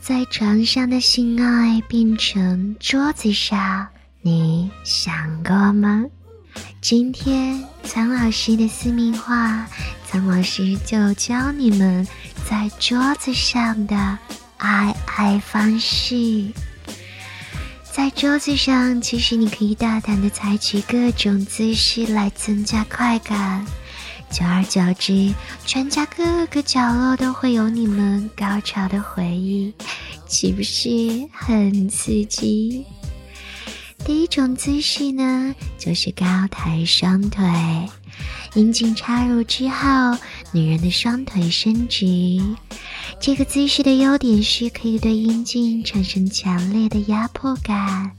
在床上的性爱变成桌子上，你想过吗？今天苍老师的私密话，苍老师就教你们在桌子上的爱爱方式。在桌子上，其实你可以大胆的采取各种姿势来增加快感。久而久之，全家各个角落都会有你们高潮的回忆，岂不是很刺激？第一种姿势呢，就是高抬双腿，阴茎插入之后，女人的双腿伸直。这个姿势的优点是可以对阴茎产生强烈的压迫感，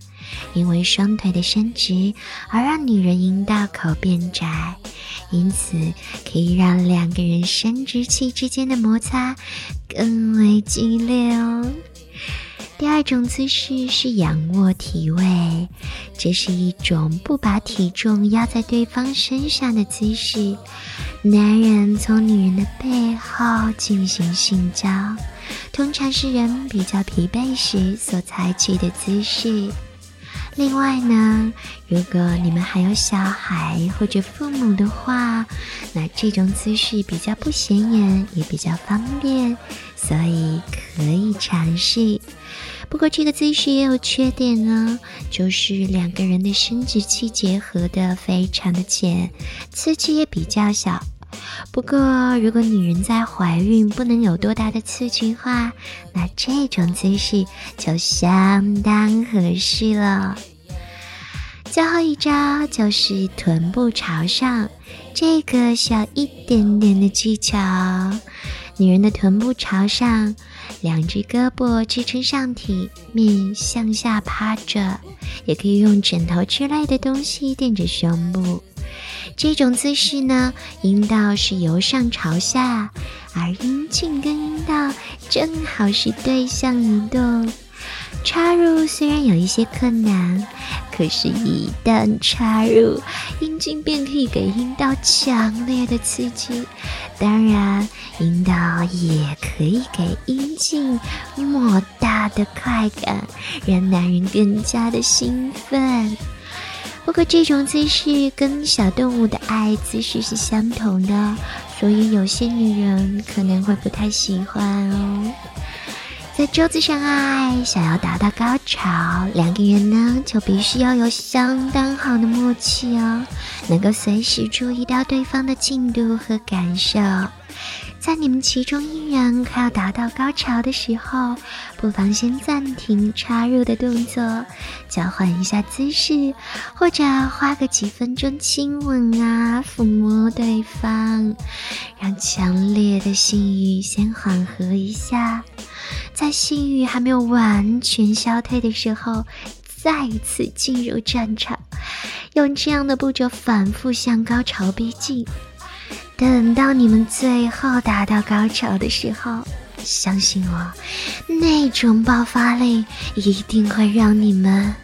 因为双腿的伸直而让女人阴道口变窄。因此，可以让两个人生殖器之间的摩擦更为激烈哦。第二种姿势是仰卧体位，这是一种不把体重压在对方身上的姿势。男人从女人的背后进行性交，通常是人比较疲惫时所采取的姿势。另外呢，如果你们还有小孩或者父母的话，那这种姿势比较不显眼，也比较方便，所以可以尝试。不过这个姿势也有缺点呢，就是两个人的生殖器结合的非常的浅，刺激也比较小。不过如果女人在怀孕不能有多大的刺激话，那这种姿势就相当合适了。最后一招就是臀部朝上，这个需要一点点的技巧。女人的臀部朝上，两只胳膊支撑上体，面向下趴着，也可以用枕头之类的东西垫着胸部。这种姿势呢，阴道是由上朝下，而阴茎跟阴道正好是对向移动。插入虽然有一些困难，可是，一旦插入，阴茎便可以给阴道强烈的刺激。当然，阴道也可以给阴茎莫大的快感，让男人更加的兴奋。不过，这种姿势跟小动物的爱姿势是相同的，所以有些女人可能会不太喜欢哦。在桌子上爱，想要达到高潮，两个人呢就必须要有相当好的默契哦，能够随时注意到对方的进度和感受。在你们其中一人快要达到高潮的时候，不妨先暂停插入的动作，交换一下姿势，或者花个几分钟亲吻啊，抚摸对方，让强烈的性欲先缓和一下。在性欲还没有完全消退的时候，再次进入战场，用这样的步骤反复向高潮逼近。等到你们最后达到高潮的时候，相信我，那种爆发力一定会让你们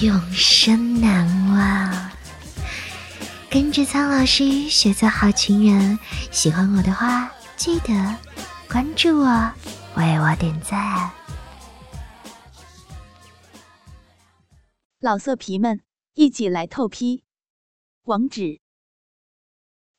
永生难忘。跟着苍老师学做好情人，喜欢我的话，记得关注我。为我点赞，老色皮们一起来透批！网址